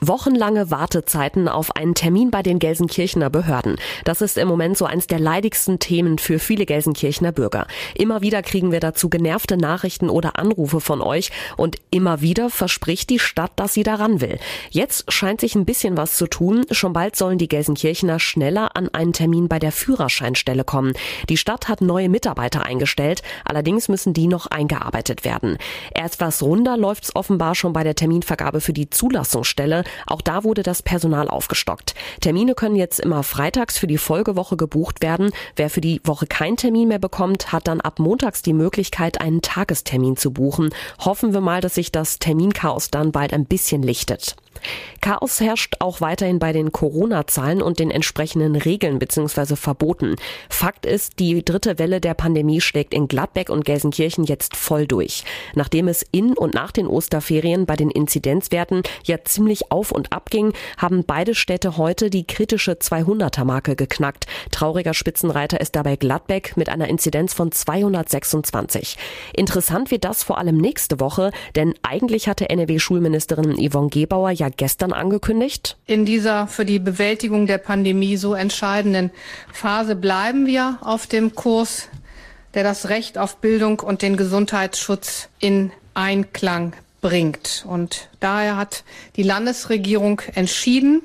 Wochenlange Wartezeiten auf einen Termin bei den Gelsenkirchener Behörden. Das ist im Moment so eins der leidigsten Themen für viele Gelsenkirchener Bürger. Immer wieder kriegen wir dazu genervte Nachrichten oder Anrufe von euch und immer wieder verspricht die Stadt, dass sie daran will. Jetzt scheint sich ein bisschen was zu tun. Schon bald sollen die Gelsenkirchener schneller an einen Termin bei der Führerscheinstelle kommen. Die Stadt hat neue Mitarbeiter eingestellt, allerdings müssen die noch eingearbeitet werden. Etwas runder läuft's offenbar schon bei der Terminvergabe für die Zulassungsstelle. Auch da wurde das Personal aufgestockt. Termine können jetzt immer freitags für die Folgewoche gebucht werden. Wer für die Woche keinen Termin mehr bekommt, hat dann ab montags die Möglichkeit, einen Tagestermin zu buchen. Hoffen wir mal, dass sich das Terminchaos dann bald ein bisschen lichtet. Chaos herrscht auch weiterhin bei den Corona-Zahlen und den entsprechenden Regeln bzw. Verboten. Fakt ist, die dritte Welle der Pandemie schlägt in Gladbeck und Gelsenkirchen jetzt voll durch. Nachdem es in und nach den Osterferien bei den Inzidenzwerten ja ziemlich auf und ab ging, haben beide Städte heute die kritische 200er-Marke geknackt. Trauriger Spitzenreiter ist dabei Gladbeck mit einer Inzidenz von 226. Interessant wird das vor allem nächste Woche, denn eigentlich hatte NRW-Schulministerin Yvonne Gebauer ja gestern angekündigt. In dieser für die Bewältigung der Pandemie so entscheidenden Phase bleiben wir auf dem Kurs, der das Recht auf Bildung und den Gesundheitsschutz in Einklang bringt. Und daher hat die Landesregierung entschieden,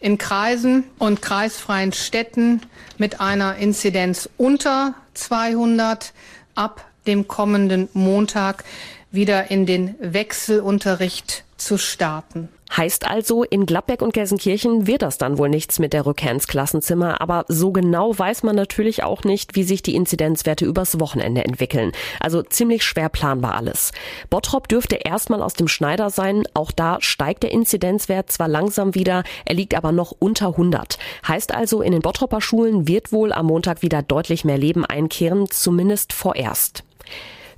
in Kreisen und kreisfreien Städten mit einer Inzidenz unter 200 ab dem kommenden Montag wieder in den Wechselunterricht zu starten. Heißt also, in Gladbeck und Gelsenkirchen wird das dann wohl nichts mit der Rückkehr ins Klassenzimmer, aber so genau weiß man natürlich auch nicht, wie sich die Inzidenzwerte übers Wochenende entwickeln. Also ziemlich schwer planbar alles. Bottrop dürfte erstmal aus dem Schneider sein, auch da steigt der Inzidenzwert zwar langsam wieder, er liegt aber noch unter 100. Heißt also, in den Bottropper Schulen wird wohl am Montag wieder deutlich mehr Leben einkehren, zumindest vorerst.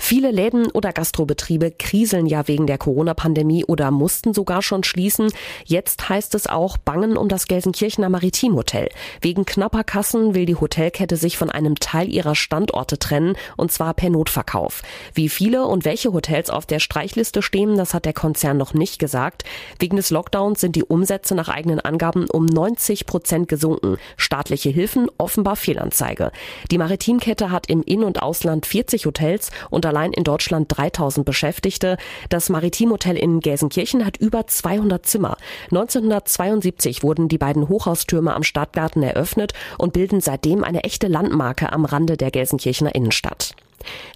Viele Läden oder Gastrobetriebe kriseln ja wegen der Corona-Pandemie oder mussten sogar schon schließen. Jetzt heißt es auch Bangen um das Gelsenkirchener Maritimhotel. Wegen knapper Kassen will die Hotelkette sich von einem Teil ihrer Standorte trennen, und zwar per Notverkauf. Wie viele und welche Hotels auf der Streichliste stehen, das hat der Konzern noch nicht gesagt. Wegen des Lockdowns sind die Umsätze nach eigenen Angaben um 90 Prozent gesunken. Staatliche Hilfen offenbar Fehlanzeige. Die Maritimkette hat im In- und Ausland 40 Hotels und allein in Deutschland 3000 Beschäftigte. Das Maritimhotel in Gelsenkirchen hat über 200 Zimmer. 1972 wurden die beiden Hochhaustürme am Stadtgarten eröffnet und bilden seitdem eine echte Landmarke am Rande der Gelsenkirchener Innenstadt.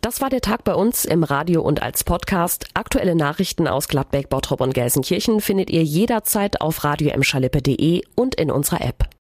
Das war der Tag bei uns im Radio und als Podcast. Aktuelle Nachrichten aus Gladbeck, Bottrop und Gelsenkirchen findet ihr jederzeit auf radio und in unserer App.